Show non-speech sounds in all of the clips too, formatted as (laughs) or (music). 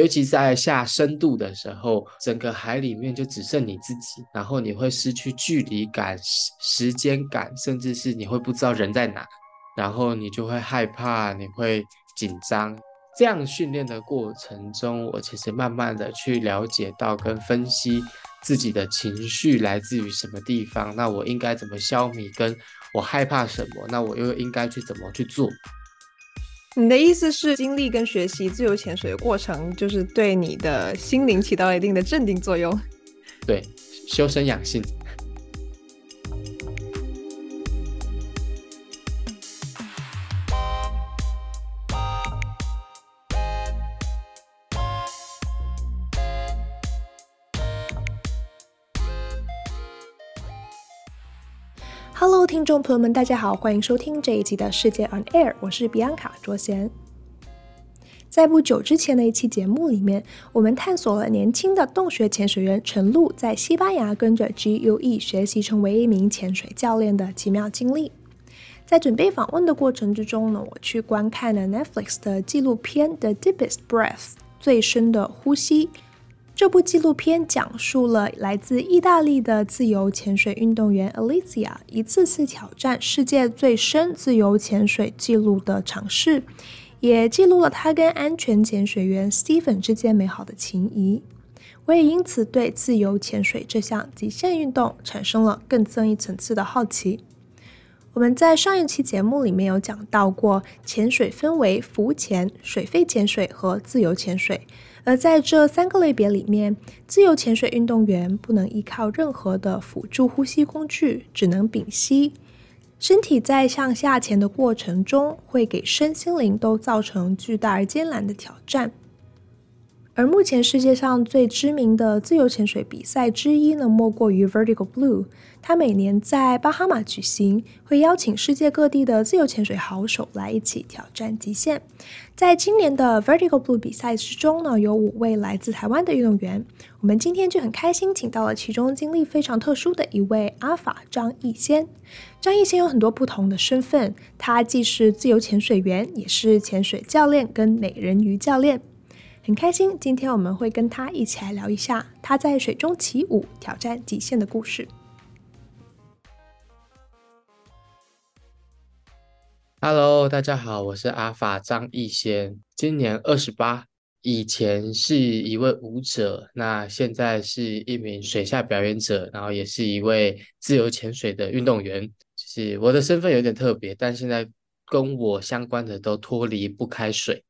尤其在下深度的时候，整个海里面就只剩你自己，然后你会失去距离感、时间感，甚至是你会不知道人在哪，然后你就会害怕，你会紧张。这样训练的过程中，我其实慢慢的去了解到跟分析自己的情绪来自于什么地方，那我应该怎么消弭，跟我害怕什么，那我又应该去怎么去做？你的意思是，经历跟学习自由潜水的过程，就是对你的心灵起到了一定的镇定作用？对，修身养性。众朋友们，大家好，欢迎收听这一集的世界 On Air，我是比安卡卓贤。在不久之前的一期节目里面，我们探索了年轻的洞穴潜水员陈露在西班牙跟着 GUE 学习成为一名潜水教练的奇妙经历。在准备访问的过程之中呢，我去观看了 Netflix 的纪录片《The Deepest Breath》最深的呼吸。这部纪录片讲述了来自意大利的自由潜水运动员 Alicia 一次次挑战世界最深自由潜水纪录的尝试，也记录了她跟安全潜水员 Stephen 之间美好的情谊。我也因此对自由潜水这项极限运动产生了更深一层次的好奇。我们在上一期节目里面有讲到过，潜水分为浮潜、水肺潜水和自由潜水。而在这三个类别里面，自由潜水运动员不能依靠任何的辅助呼吸工具，只能屏息。身体在向下潜的过程中，会给身心灵都造成巨大而艰难的挑战。而目前世界上最知名的自由潜水比赛之一呢，莫过于 Vertical Blue。它每年在巴哈马举行，会邀请世界各地的自由潜水好手来一起挑战极限。在今年的 Vertical Blue 比赛之中呢，有五位来自台湾的运动员。我们今天就很开心，请到了其中经历非常特殊的一位阿法张亦先。张亦先有很多不同的身份，他既是自由潜水员，也是潜水教练跟美人鱼教练。很开心，今天我们会跟他一起来聊一下他在水中起舞、挑战极限的故事。Hello，大家好，我是阿法张亦先，今年二十八，以前是一位舞者，那现在是一名水下表演者，然后也是一位自由潜水的运动员。就是我的身份有点特别，但现在跟我相关的都脱离不开水。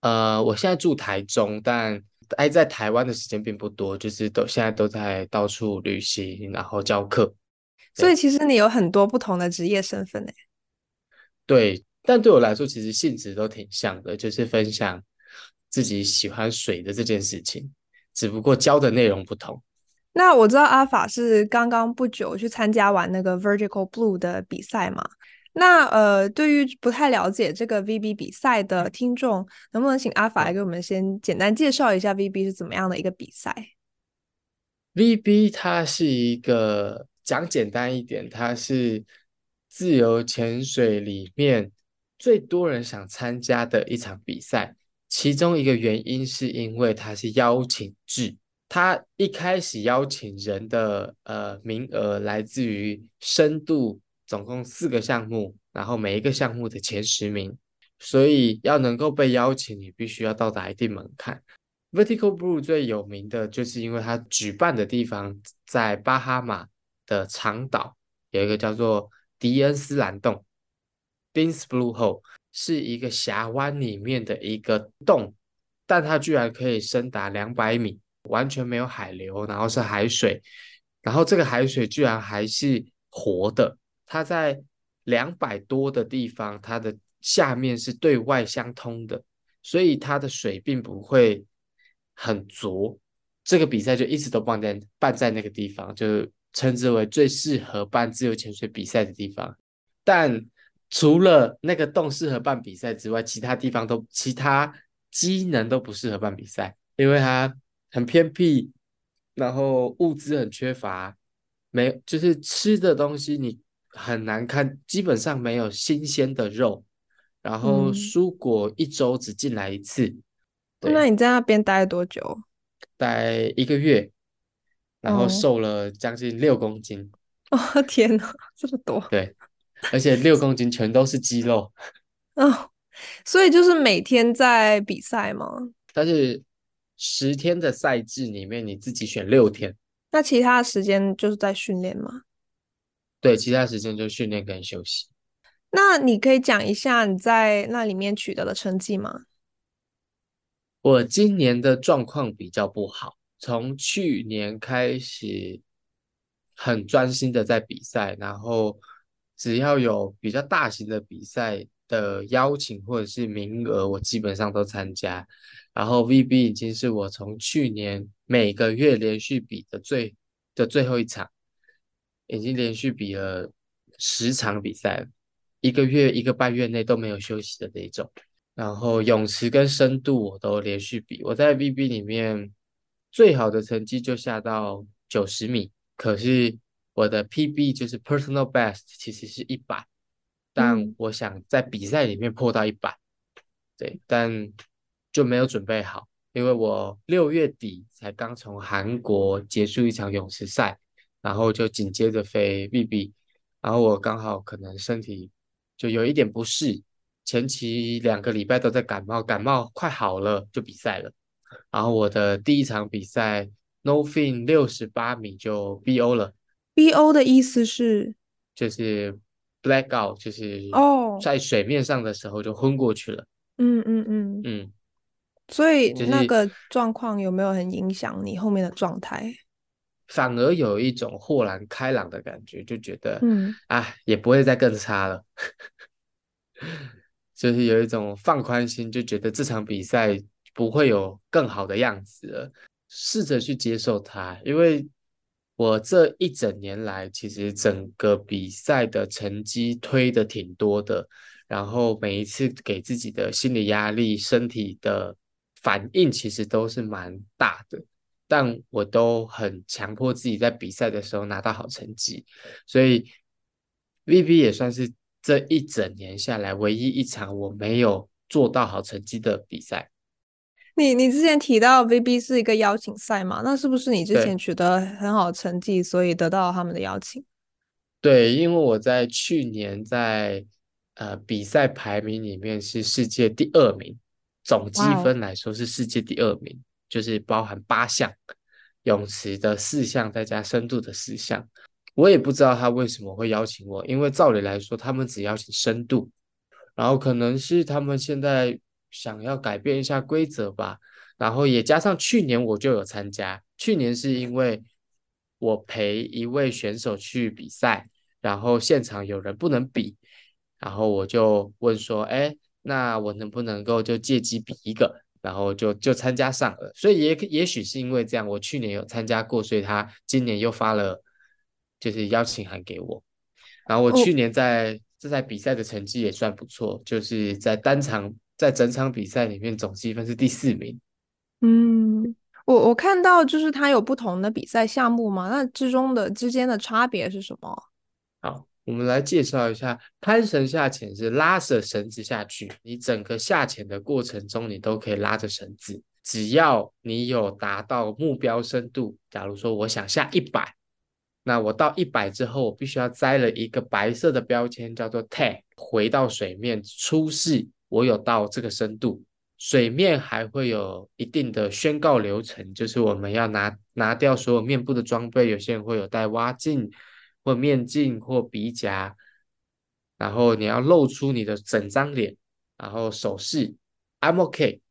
呃，我现在住台中，但待在台湾的时间并不多，就是都现在都在到处旅行，然后教课。所以其实你有很多不同的职业身份呢？对，但对我来说，其实性质都挺像的，就是分享自己喜欢水的这件事情，只不过教的内容不同。那我知道阿法是刚刚不久去参加完那个 Vertical Blue 的比赛嘛？那呃，对于不太了解这个 VB 比赛的听众，能不能请阿法来给我们先简单介绍一下 VB 是怎么样的一个比赛？VB 它是一个讲简单一点，它是自由潜水里面最多人想参加的一场比赛。其中一个原因是因为它是邀请制，它一开始邀请人的呃名额来自于深度。总共四个项目，然后每一个项目的前十名，所以要能够被邀请，你必须要到达一定门槛。Vertical Blue 最有名的就是因为它举办的地方在巴哈马的长岛，有一个叫做迪恩斯蓝洞 （Dean's Blue Hole），是一个峡湾里面的一个洞，但它居然可以深达两百米，完全没有海流，然后是海水，然后这个海水居然还是活的。它在两百多的地方，它的下面是对外相通的，所以它的水并不会很浊。这个比赛就一直都办在办在那个地方，就称之为最适合办自由潜水比赛的地方。但除了那个洞适合办比赛之外，其他地方都其他机能都不适合办比赛，因为它很偏僻，然后物资很缺乏，没就是吃的东西你。很难看，基本上没有新鲜的肉，然后蔬果一周只进来一次，嗯、那你在那边待了多久？待一个月，然后瘦了将近六公斤。哦，(laughs) 天哪，这么多！对，而且六公斤全都是肌肉。(laughs) 哦，所以就是每天在比赛吗？但是十天的赛制里面，你自己选六天。那其他的时间就是在训练吗？对，其他时间就训练跟休息。那你可以讲一下你在那里面取得的成绩吗？我今年的状况比较不好，从去年开始很专心的在比赛，然后只要有比较大型的比赛的邀请或者是名额，我基本上都参加。然后 VB 已经是我从去年每个月连续比的最的最后一场，已经连续比了十场比赛了，一个月一个半月内都没有休息的那种。然后泳池跟深度我都连续比，我在 VB 里面最好的成绩就下到九十米，可是我的 PB 就是 Personal Best 其实是一百，但我想在比赛里面破到一百，对，但就没有准备好，因为我六月底才刚从韩国结束一场泳池赛，然后就紧接着飞 VB，然后我刚好可能身体就有一点不适。前期两个礼拜都在感冒，感冒快好了就比赛了。然后我的第一场比赛 No fin 六十八米就 BO 了。BO 的意思是就是 black out，就是哦，在水面上的时候就昏过去了。嗯嗯嗯嗯。所以那个状况有没有很影响你后面的状态？反而有一种豁然开朗的感觉，就觉得嗯啊，也不会再更差了。(laughs) 就是有一种放宽心，就觉得这场比赛不会有更好的样子了，试着去接受它。因为我这一整年来，其实整个比赛的成绩推的挺多的，然后每一次给自己的心理压力、身体的反应，其实都是蛮大的。但我都很强迫自己在比赛的时候拿到好成绩，所以 VB 也算是。这一整年下来，唯一一场我没有做到好成绩的比赛。你你之前提到 VB 是一个邀请赛嘛？那是不是你之前取得很好成绩，所以得到他们的邀请？对，因为我在去年在呃比赛排名里面是世界第二名，总积分来说是世界第二名.就是包含八项泳池的四项，再加深度的四项。我也不知道他为什么会邀请我，因为照理来说，他们只邀请深度，然后可能是他们现在想要改变一下规则吧。然后也加上去年我就有参加，去年是因为我陪一位选手去比赛，然后现场有人不能比，然后我就问说，哎，那我能不能够就借机比一个，然后就就参加上了。所以也也许是因为这样，我去年有参加过，所以他今年又发了。就是邀请函给我，然后我去年在这赛比赛的成绩也算不错，就是在单场在整场比赛里面总积分是第四名。嗯，我我看到就是它有不同的比赛项目嘛，那之中的之间的差别是什么？好，我们来介绍一下，攀绳下潜是拉着绳子下去，你整个下潜的过程中你都可以拉着绳子，只要你有达到目标深度，假如说我想下一百。那我到一百之后，我必须要摘了一个白色的标签，叫做 tag，回到水面出示我有到这个深度。水面还会有一定的宣告流程，就是我们要拿拿掉所有面部的装备，有些人会有戴蛙镜或面镜或鼻夹，然后你要露出你的整张脸，然后手势 I'm OK，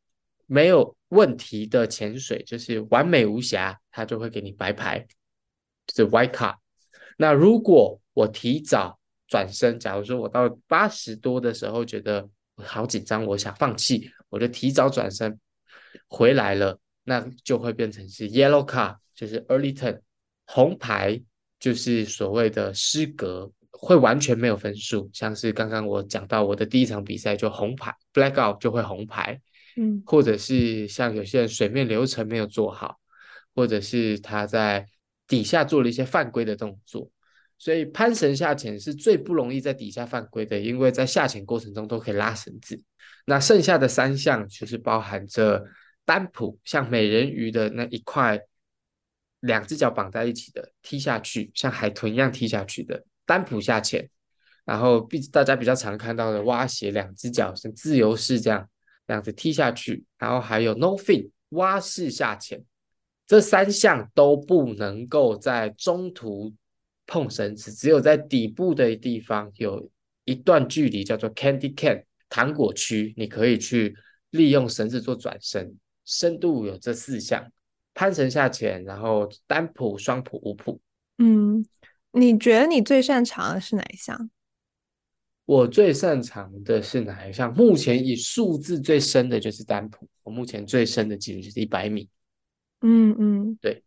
没有问题的潜水就是完美无瑕，他就会给你白牌。就是 white card。那如果我提早转身，假如说我到八十多的时候觉得我好紧张，我想放弃，我就提早转身回来了，那就会变成是 yellow card，就是 early turn。红牌就是所谓的失格，会完全没有分数。像是刚刚我讲到我的第一场比赛就红牌，black out 就会红牌。嗯，或者是像有些人水面流程没有做好，或者是他在。底下做了一些犯规的动作，所以攀绳下潜是最不容易在底下犯规的，因为在下潜过程中都可以拉绳子。那剩下的三项就是包含着单蹼，像美人鱼的那一块，两只脚绑在一起的踢下去，像海豚一样踢下去的单蹼下潜，然后比大家比较常看到的蛙鞋，两只脚是自由式这样这样子踢下去，然后还有 no fin 蛙式下潜，这三项都不能够在中途碰绳子，只有在底部的地方有一段距离叫做 candy can 糖果区，你可以去利用绳子做转身，深度有这四项。攀绳下潜，然后单蹼、双蹼、五蹼。嗯，你觉得你最擅长的是哪一项？我最擅长的是哪一项？目前以数字最深的就是单蹼。我目前最深的记录就是一百米。嗯嗯，对。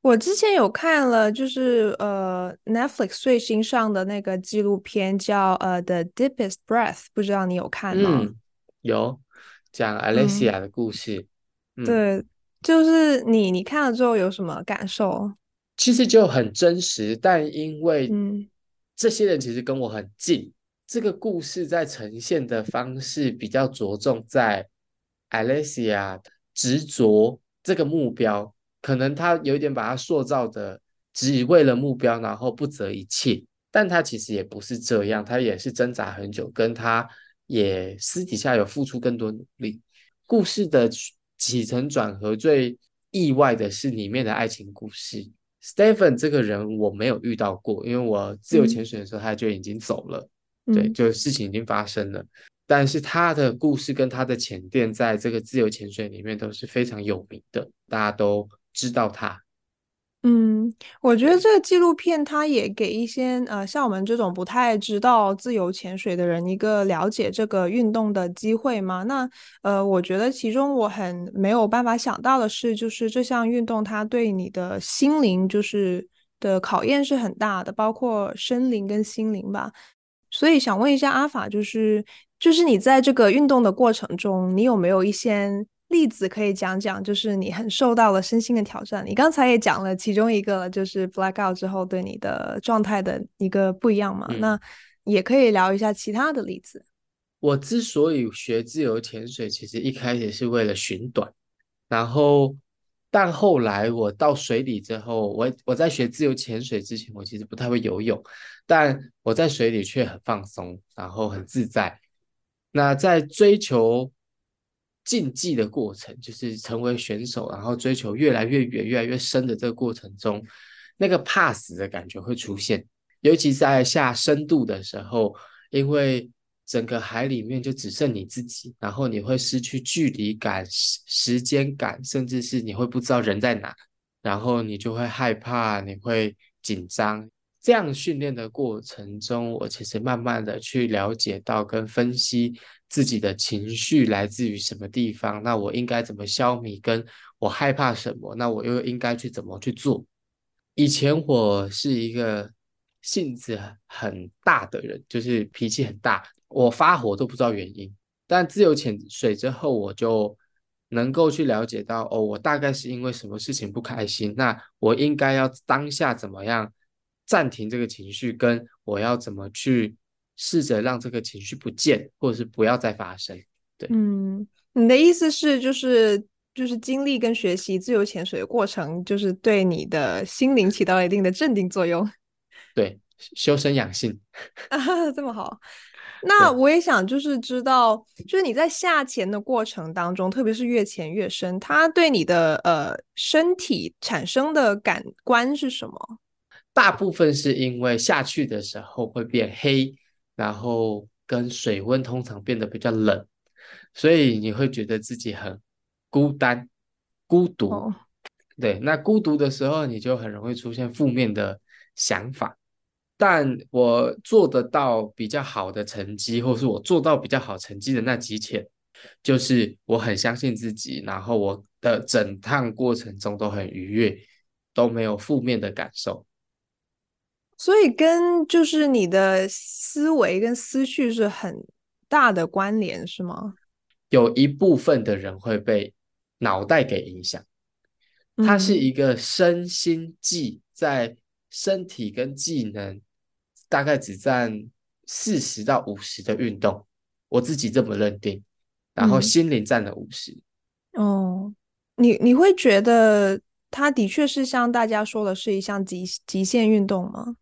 我之前有看了，就是呃 Netflix 最新上的那个纪录片叫呃 The Deepest Breath，不知道你有看吗？嗯，有，讲 Alessia 的故事。嗯嗯、对。就是你，你看了之后有什么感受？其实就很真实，但因为这些人其实跟我很近，嗯、这个故事在呈现的方式比较着重在 Alessia 执着这个目标，可能他有一点把它塑造的只为了目标，然后不择一切，但他其实也不是这样，他也是挣扎很久，跟他也私底下有付出更多努力。故事的。起承转合最意外的是里面的爱情故事。Stephen 这个人我没有遇到过，因为我自由潜水的时候他就已经走了，嗯、对，就事情已经发生了。但是他的故事跟他的潜店在这个自由潜水里面都是非常有名的，大家都知道他。嗯，我觉得这个纪录片它也给一些呃像我们这种不太知道自由潜水的人一个了解这个运动的机会嘛。那呃，我觉得其中我很没有办法想到的是，就是这项运动它对你的心灵就是的考验是很大的，包括身灵跟心灵吧。所以想问一下阿法，就是就是你在这个运动的过程中，你有没有一些例子可以讲讲，就是你很受到了身心的挑战。你刚才也讲了其中一个，就是 blackout 之后对你的状态的一个不一样嘛。嗯、那也可以聊一下其他的例子。我之所以学自由潜水，其实一开始是为了寻短，然后但后来我到水里之后，我我在学自由潜水之前，我其实不太会游泳，但我在水里却很放松，然后很自在。那在追求。竞技的过程就是成为选手，然后追求越来越远、越来越深的这个过程中，那个怕死的感觉会出现。尤其在下深度的时候，因为整个海里面就只剩你自己，然后你会失去距离感、时间感，甚至是你会不知道人在哪，然后你就会害怕，你会紧张。这样训练的过程中，我其实慢慢的去了解到跟分析。自己的情绪来自于什么地方？那我应该怎么消弭？跟我害怕什么？那我又应该去怎么去做？以前我是一个性子很大的人，就是脾气很大，我发火都不知道原因。但自由潜水之后，我就能够去了解到，哦，我大概是因为什么事情不开心？那我应该要当下怎么样暂停这个情绪？跟我要怎么去？试着让这个情绪不见，或者是不要再发生。对，嗯，你的意思是，就是就是经历跟学习自由潜水的过程，就是对你的心灵起到了一定的镇定作用。(laughs) 对，修身养性 (laughs) 啊，这么好。那我也想就是知道，就是你在下潜的过程当中，特别是越潜越深，它对你的呃身体产生的感官是什么？大部分是因为下去的时候会变黑。然后跟水温通常变得比较冷，所以你会觉得自己很孤单、孤独。Oh. 对，那孤独的时候，你就很容易出现负面的想法。但我做得到比较好的成绩，或是我做到比较好成绩的那几天，就是我很相信自己，然后我的整趟过程中都很愉悦，都没有负面的感受。所以跟就是你的思维跟思绪是很大的关联，是吗？有一部分的人会被脑袋给影响，它是一个身心技，在身体跟技能大概只占四十到五十的运动，我自己这么认定，然后心灵占了五十。哦，你你会觉得它的确是像大家说的是一项极极限运动吗？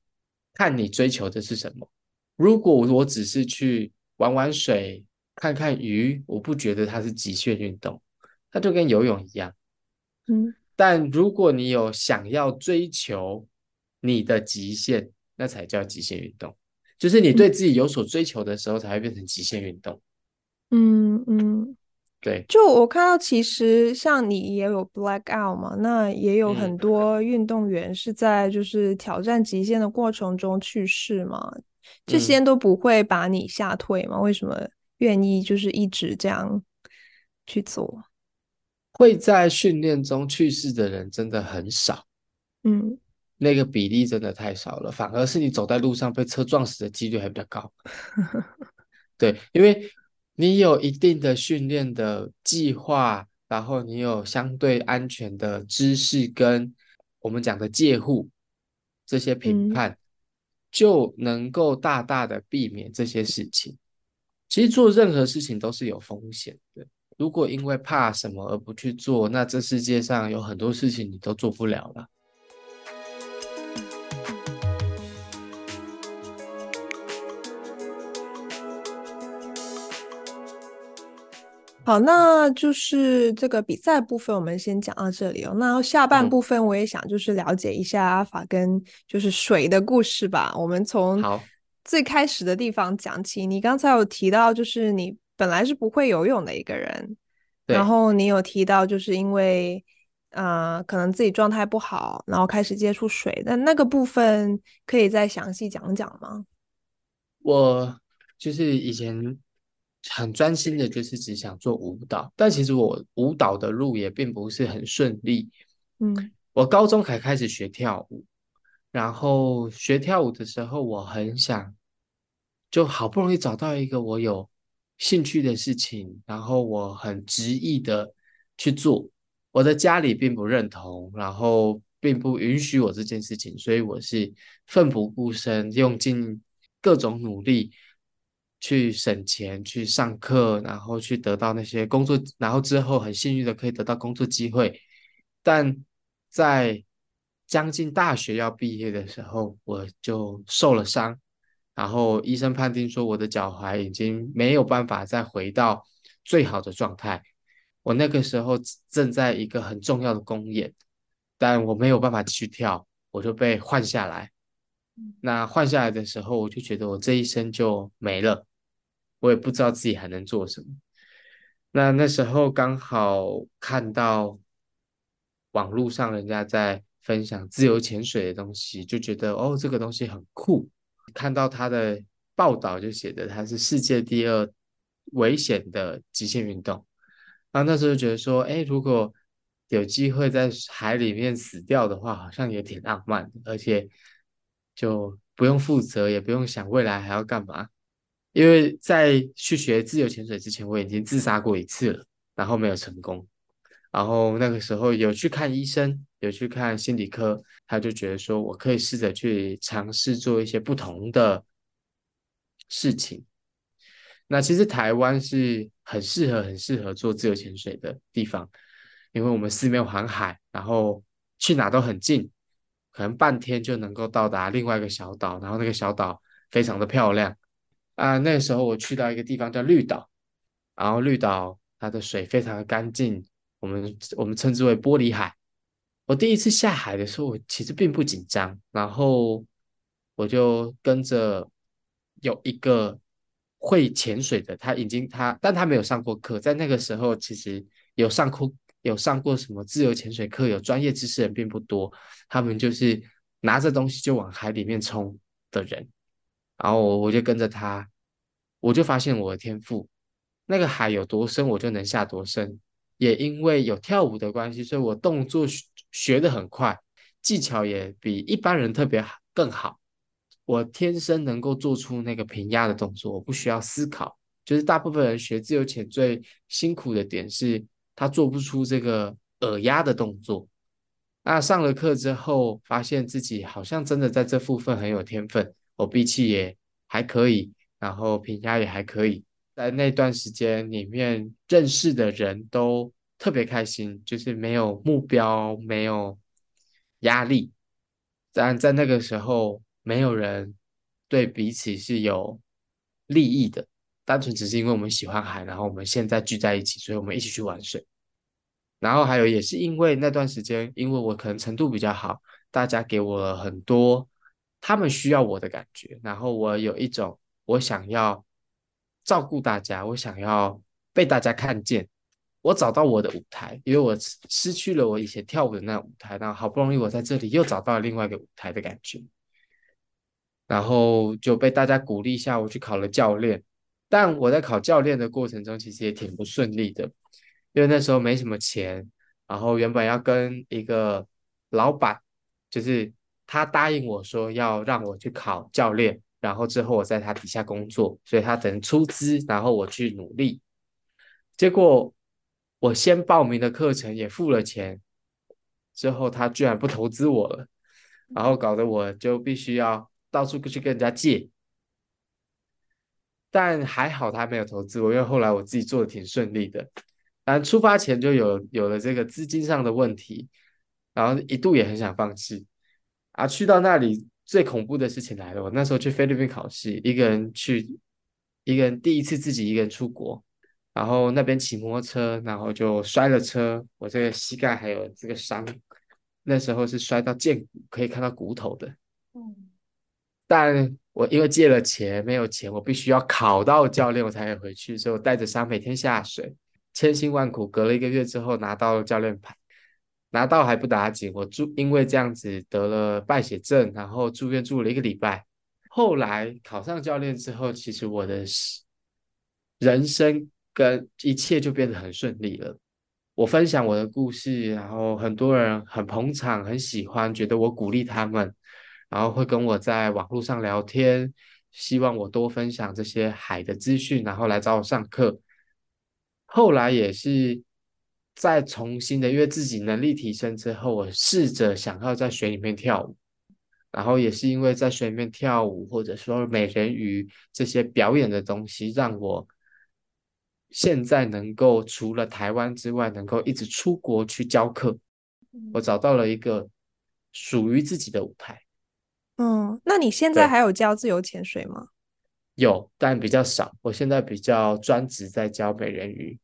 看你追求的是什么。如果我只是去玩玩水、看看鱼，我不觉得它是极限运动，它就跟游泳一样。嗯，但如果你有想要追求你的极限，那才叫极限运动。就是你对自己有所追求的时候，才会变成极限运动。嗯嗯，对。就我看到，其实像你也有 blackout 嘛，那也有很多运动员是在就是挑战极限的过程中去世嘛。这些都不会把你吓退吗？为什么愿意就是一直这样去做？会在训练中去世的人真的很少，嗯，那个比例真的太少了，反而是你走在路上被车撞死的几率还比较高。(laughs) 对，因为你有一定的训练的计划，然后你有相对安全的知识跟我们讲的戒护这些评判。嗯就能够大大的避免这些事情。其实做任何事情都是有风险的。如果因为怕什么而不去做，那这世界上有很多事情你都做不了了。好，那就是这个比赛部分，我们先讲到这里哦。那下半部分我也想就是了解一下阿法跟就是水的故事吧。我们从最开始的地方讲起。你刚才有提到，就是你本来是不会游泳的一个人，然后你有提到就是因为呃可能自己状态不好，然后开始接触水。那那个部分可以再详细讲讲吗？我就是以前。很专心的，就是只想做舞蹈，但其实我舞蹈的路也并不是很顺利。嗯，我高中才开始学跳舞，然后学跳舞的时候，我很想，就好不容易找到一个我有兴趣的事情，然后我很执意的去做。我的家里并不认同，然后并不允许我这件事情，所以我是奋不顾身，用尽各种努力。去省钱，去上课，然后去得到那些工作，然后之后很幸运的可以得到工作机会。但在将近大学要毕业的时候，我就受了伤，然后医生判定说我的脚踝已经没有办法再回到最好的状态。我那个时候正在一个很重要的公演，但我没有办法继续跳，我就被换下来。那换下来的时候，我就觉得我这一生就没了。我也不知道自己还能做什么。那那时候刚好看到网络上人家在分享自由潜水的东西，就觉得哦，这个东西很酷。看到他的报道就写的他是世界第二危险的极限运动。然后那时候就觉得说，哎，如果有机会在海里面死掉的话，好像也挺浪漫的，而且就不用负责，也不用想未来还要干嘛。因为在去学自由潜水之前，我已经自杀过一次了，然后没有成功。然后那个时候有去看医生，有去看心理科，他就觉得说我可以试着去尝试做一些不同的事情。那其实台湾是很适合、很适合做自由潜水的地方，因为我们四面环海，然后去哪都很近，可能半天就能够到达另外一个小岛，然后那个小岛非常的漂亮。啊，那个时候我去到一个地方叫绿岛，然后绿岛它的水非常的干净，我们我们称之为玻璃海。我第一次下海的时候，我其实并不紧张，然后我就跟着有一个会潜水的，他已经他，但他没有上过课，在那个时候其实有上过有上过什么自由潜水课，有专业知识的人并不多，他们就是拿着东西就往海里面冲的人。然后我我就跟着他，我就发现我的天赋，那个海有多深，我就能下多深。也因为有跳舞的关系，所以我动作学学得很快，技巧也比一般人特别好更好。我天生能够做出那个平压的动作，我不需要思考。就是大部分人学自由潜最辛苦的点是，他做不出这个耳压的动作。那上了课之后，发现自己好像真的在这部分很有天分。我闭气也还可以，然后平压也还可以，在那段时间里面认识的人都特别开心，就是没有目标，没有压力。但在那个时候，没有人对彼此是有利益的，单纯只是因为我们喜欢海，然后我们现在聚在一起，所以我们一起去玩水。然后还有也是因为那段时间，因为我可能程度比较好，大家给我了很多他们需要我的感觉，然后我有一种我想要照顾大家，我想要被大家看见，我找到我的舞台，因为我失去了我以前跳舞的那舞台，然后好不容易我在这里又找到了另外一个舞台的感觉，然后就被大家鼓励下，我去考了教练，但我在考教练的过程中，其实也挺不顺利的。因为那时候没什么钱，然后原本要跟一个老板，就是他答应我说要让我去考教练，然后之后我在他底下工作，所以他等出资，然后我去努力。结果我先报名的课程也付了钱，之后他居然不投资我了，然后搞得我就必须要到处去跟人家借。但还好他没有投资我，因为后来我自己做的挺顺利的。但出发前就有有了这个资金上的问题，然后一度也很想放弃。啊，去到那里最恐怖的事情来了，我那时候去菲律宾考试，一个人去，一个人第一次自己一个人出国，然后那边骑摩托车，然后就摔了车，我这个膝盖还有这个伤，那时候是摔到见骨，可以看到骨头的。嗯，但我因为借了钱，没有钱，我必须要考到教练，我才可以回去，所以我带着伤每天下水。千辛万苦，隔了一个月之后拿到了教练牌，拿到还不打紧，我住因为这样子得了败血症，然后住院住了一个礼拜。后来考上教练之后，其实我的人生跟一切就变得很顺利了。我分享我的故事，然后很多人很捧场，很喜欢，觉得我鼓励他们，然后会跟我在网络上聊天，希望我多分享这些海的资讯，然后来找我上课。后来也是再重新的，因为自己能力提升之后，我试着想要在水里面跳舞，然后也是因为在水里面跳舞，或者说美人鱼这些表演的东西，让我现在能够除了台湾之外，能够一直出国去教课。我找到了一个属于自己的舞台。嗯，那你现在还有教自由潜水吗？有，但比较少。我现在比较专职在教美人鱼。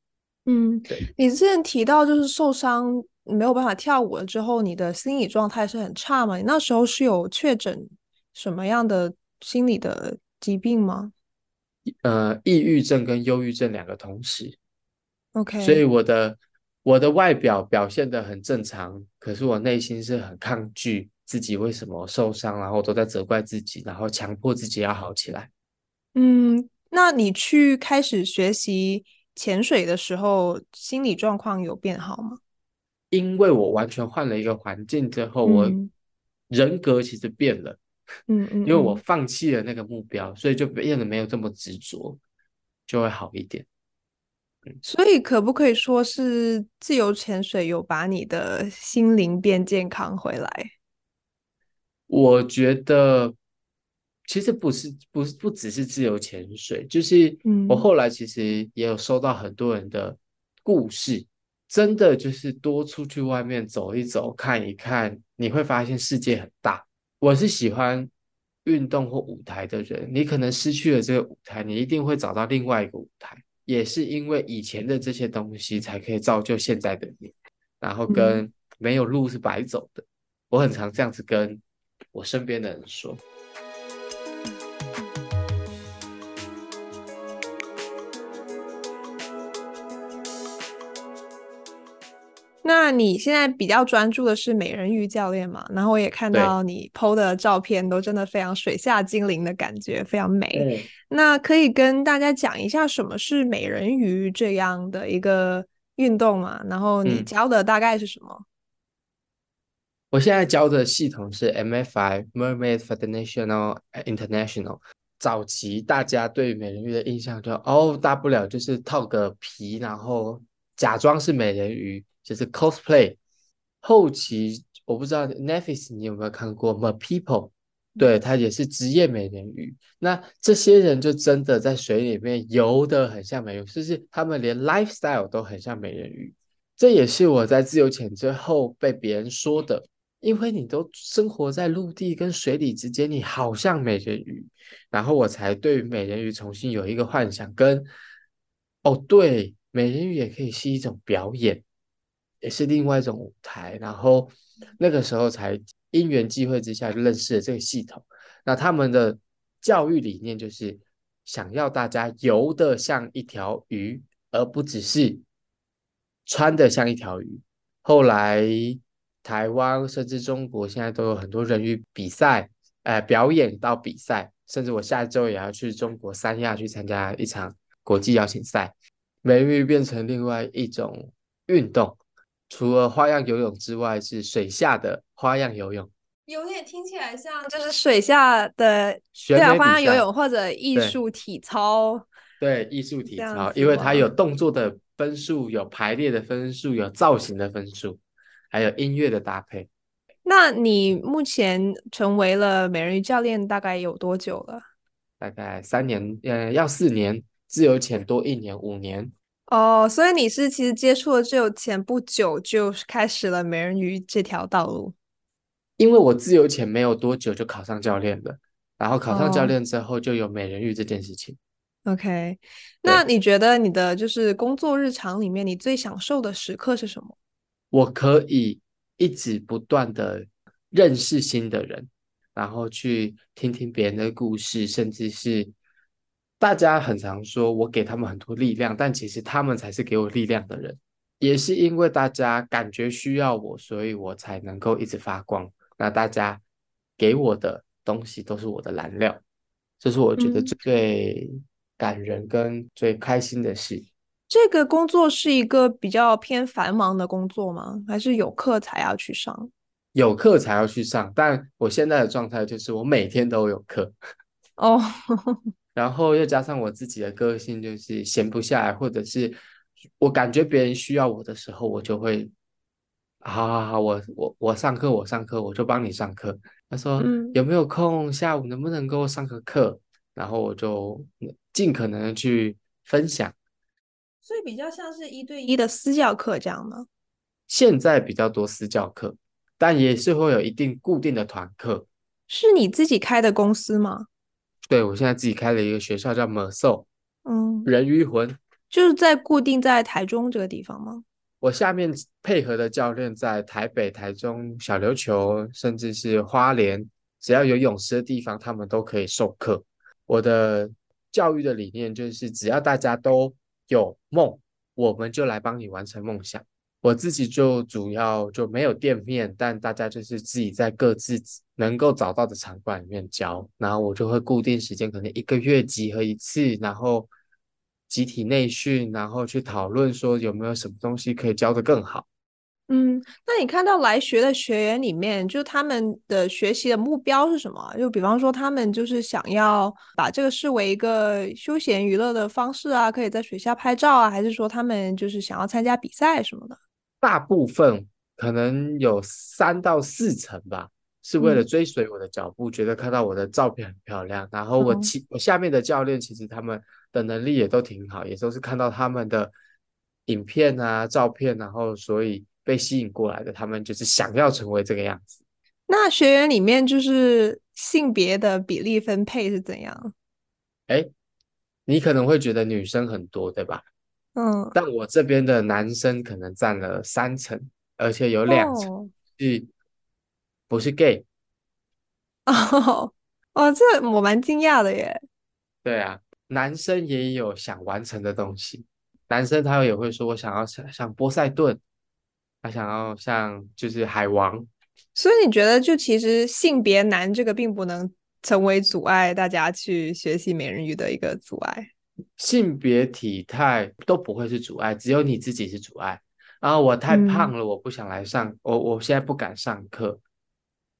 嗯，对。你之前提到就是受伤没有办法跳舞了之后，你的心理状态是很差嘛？你那时候是有确诊什么样的心理的疾病吗？呃，抑郁症跟忧郁症两个同时。OK。所以我的我的外表表现的很正常，可是我内心是很抗拒自己为什么受伤，然后都在责怪自己，然后强迫自己要好起来。嗯，那你去开始学习潜水的时候，心理状况有变好吗？因为我完全换了一个环境之后，嗯、我人格其实变了。嗯嗯，因为我放弃了那个目标，所以就变得没有这么执着，就会好一点。嗯，所以可不可以说是自由潜水有把你的心灵变健康回来？我觉得。其实不是，不是，不只是自由潜水，就是我后来其实也有收到很多人的故事，嗯、真的就是多出去外面走一走，看一看，你会发现世界很大。我是喜欢运动或舞台的人，你可能失去了这个舞台，你一定会找到另外一个舞台，也是因为以前的这些东西才可以造就现在的你。然后跟没有路是白走的，我很常这样子跟我身边的人说。那你现在比较专注的是美人鱼教练嘛？然后我也看到你 PO 的照片，都真的非常水下精灵的感觉，非常美。那可以跟大家讲一下什么是美人鱼这样的一个运动嘛？然后你教的大概是什么？嗯，我现在教的系统是 MFI Mermaid Federation International。早期大家对美人鱼的印象就哦，大不了就是套个皮，然后假装是美人鱼。就是 cosplay，后期我不知道 Netflix 你有没有看过 The People，对，他也是职业美人鱼。那这些人就真的在水里面游得很像美人鱼，就是他们连 lifestyle 都很像美人鱼。这也是我在自由潜之后被别人说的，因为你都生活在陆地跟水里之间，你好像美人鱼，然后我才对美人鱼重新有一个幻想，跟哦对，美人鱼也可以是一种表演，也是另外一种舞台，然后那个时候才因缘际会之下就认识了这个系统。那他们的教育理念就是想要大家游得像一条鱼，而不只是。穿的像一条鱼。后来，台湾甚至中国现在都有很多人鱼比赛，呃，表演到比赛。甚至我下周也要去中国三亚去参加一场国际邀请赛。美人鱼变成另外一种运动，除了花样游泳之外，是水下的花样游泳。有点听起来像就是水下的对啊，花样游泳或者艺术体操。对，艺术体操，因为它有动作的。分数有排列的分数，有造型的分数，还有音乐的搭配。那你目前成为了美人鱼教练大概有多久了？大概三年，呃，要四年。自由潜多一年，五年。哦，所以你是其实接触了自由潜不久，就开始了美人鱼这条道路。因为我自由潜没有多久就考上教练了，然后考上教练之后就有美人鱼这件事情。哦 OK，那你觉得你的就是工作日常里面，你最享受的时刻是什么？我可以一直不断的认识新的人，然后去听听别人的故事，甚至是大家很常说我给他们很多力量，但其实他们才是给我力量的人。也是因为大家感觉需要我，所以我才能够一直发光。那大家给我的东西都是我的燃料，这是我觉得最、嗯。感人跟最开心的事。这个工作是一个比较偏繁忙的工作吗？还是有课才要去上？有课才要去上，但我现在的状态就是我每天都有课哦。然后又加上我自己的个性，就是闲不下来，或者是我感觉别人需要我的时候，我就会，好好好，我我我上课，我上课，我就帮你上课。他说，嗯，有没有空？下午能不能给我上个课？然后我就尽可能的去分享，所以比较像是一对一的私教课这样吗？现在比较多私教课，但也是会有一定固定的团课。是你自己开的公司吗？对，我现在自己开了一个学校，叫 Mersault，嗯，人鱼魂，就是在固定在台中这个地方吗？我下面配合的教练在台北、台中、小琉球，甚至是花莲，只要有泳池的地方，他们都可以授课。我的教育的理念就是，只要大家都有梦，我们就来帮你完成梦想。我自己就主要就没有店面，但大家就是自己在各自能够找到的场馆里面教，然后我就会固定时间，可能一个月集合一次，然后集体内训，然后去讨论说有没有什么东西可以教得更好。嗯，那你看到来学的学员里面，就他们的学习的目标是什么？就比方说，他们就是想要把这个视为一个休闲娱乐的方式啊，可以在水下拍照啊，还是说他们就是想要参加比赛什么的？大部分可能有三到四成吧，是为了追随我的脚步，嗯、觉得看到我的照片很漂亮，然后我其、嗯、我下面的教练其实他们的能力也都挺好，也都是看到他们的影片啊、照片，然后所以。被吸引过来的，他们就是想要成为这个样子。那学员里面就是性别的比例分配是怎样？哎，你可能会觉得女生很多，对吧？嗯。但我这边的男生可能占了三成，而且有两成是不是 gay？(laughs) 哦哦，这我蛮惊讶的耶。对啊，男生也有想完成的东西。男生他也会说，我想要像像波塞顿。他想要像就是海王，所以你觉得就其实性别男这个并不能成为阻碍大家去学习美人鱼的一个阻碍，性别体态都不会是阻碍，只有你自己是阻碍。然后我太胖了，我不想来上，嗯、我我现在不敢上课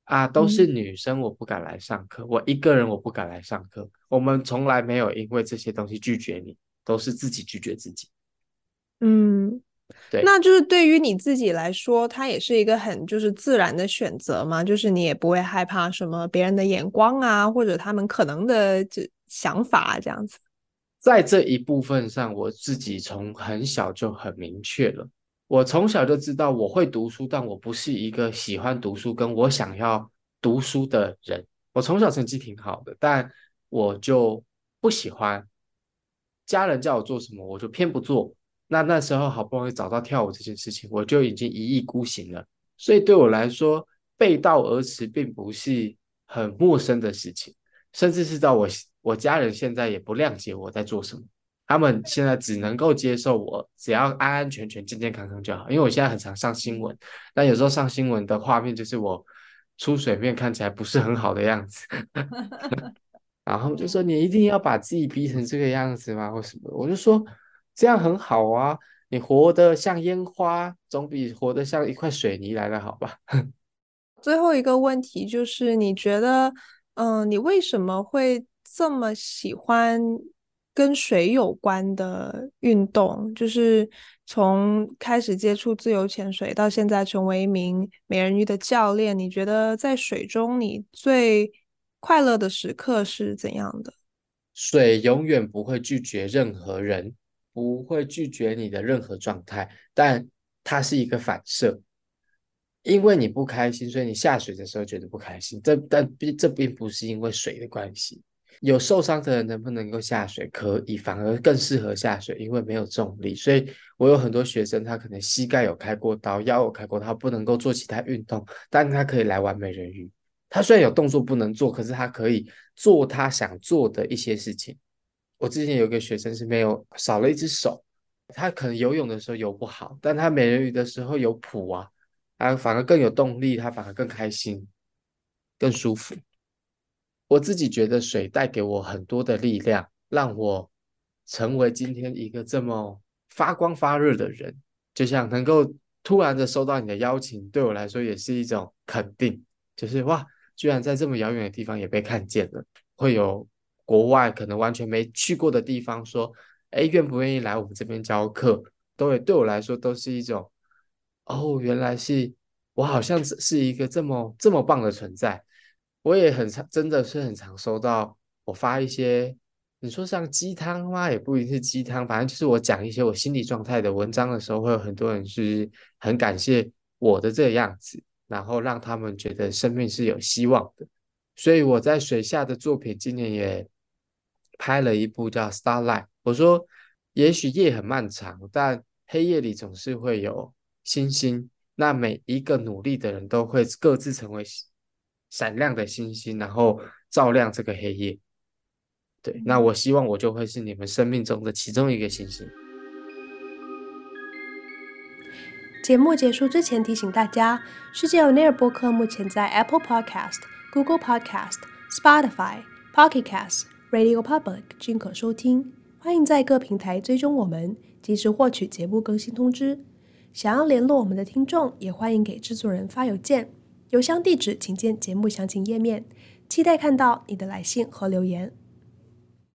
啊，都是女生，我不敢来上课，嗯、我一个人我不敢来上课。我们从来没有因为这些东西拒绝你，都是自己拒绝自己。嗯。对，那就是对于你自己来说，它也是一个很就是自然的选择嘛，就是你也不会害怕什么别人的眼光啊，或者他们可能的这想法这样子。在这一部分上，我自己从很小就很明确了，我从小就知道我会读书，但我不是一个喜欢读书跟我想要读书的人。我从小成绩挺好的，但我就不喜欢。家人叫我做什么，我就偏不做。那那时候好不容易找到跳舞这件事情，我就已经一意孤行了。所以对我来说，背道而驰并不是很陌生的事情，甚至是到我我家人现在也不谅解我在做什么。他们现在只能够接受我，只要安安全全、健健康康就好。因为我现在很常上新闻，但有时候上新闻的画面就是我出水面看起来不是很好的样子。(laughs) 然后就说你一定要把自己逼成这个样子吗？或什么？我就说。这样很好啊，你活得像烟花，总比活得像一块水泥来的好吧？(laughs) 最后一个问题就是，你觉得，嗯、呃，你为什么会这么喜欢跟水有关的运动？就是从开始接触自由潜水到现在成为一名美人鱼的教练，你觉得在水中你最快乐的时刻是怎样的？水永远不会拒绝任何人。不会拒绝你的任何状态，但它是一个反射，因为你不开心，所以你下水的时候觉得不开心。这但并这并不是因为水的关系。有受伤的人能不能够下水？可以，反而更适合下水，因为没有重力。所以我有很多学生，他可能膝盖有开过刀，腰有开过刀，他不能够做其他运动，但他可以来玩美人鱼。他虽然有动作不能做，可是他可以做他想做的一些事情。我之前有个学生是没有少了一只手，他可能游泳的时候游不好，但他美人鱼的时候有谱啊，啊反而更有动力，他反而更开心，更舒服。我自己觉得水带给我很多的力量，让我成为今天一个这么发光发热的人。就像能够突然的收到你的邀请，对我来说也是一种肯定，就是哇，居然在这么遥远的地方也被看见了，会有。国外可能完全没去过的地方，说，哎，愿不愿意来我们这边教课？都会对我来说都是一种，哦，原来是我好像是是一个这么这么棒的存在。我也很常，真的是很常收到我发一些，你说像鸡汤吗？也不一定是鸡汤，反正就是我讲一些我心理状态的文章的时候，会有很多人是很感谢我的这样子，然后让他们觉得生命是有希望的。所以我在水下的作品今年也。拍了一部叫《Starlight》，我说，也许夜很漫长，但黑夜里总是会有星星。那每一个努力的人都会各自成为闪亮的星星，然后照亮这个黑夜。对，那我希望我就会是你们生命中的其中一个星星。节目结束之前提醒大家，世界 On Air 播客目前在 Apple Podcast、Google Podcast、Spotify、Pocket Cast。Radio Public 均可收听，欢迎在各平台追踪我们，及时获取节目更新通知。想要联络我们的听众，也欢迎给制作人发邮件，邮箱地址请见节目详情页面。期待看到你的来信和留言。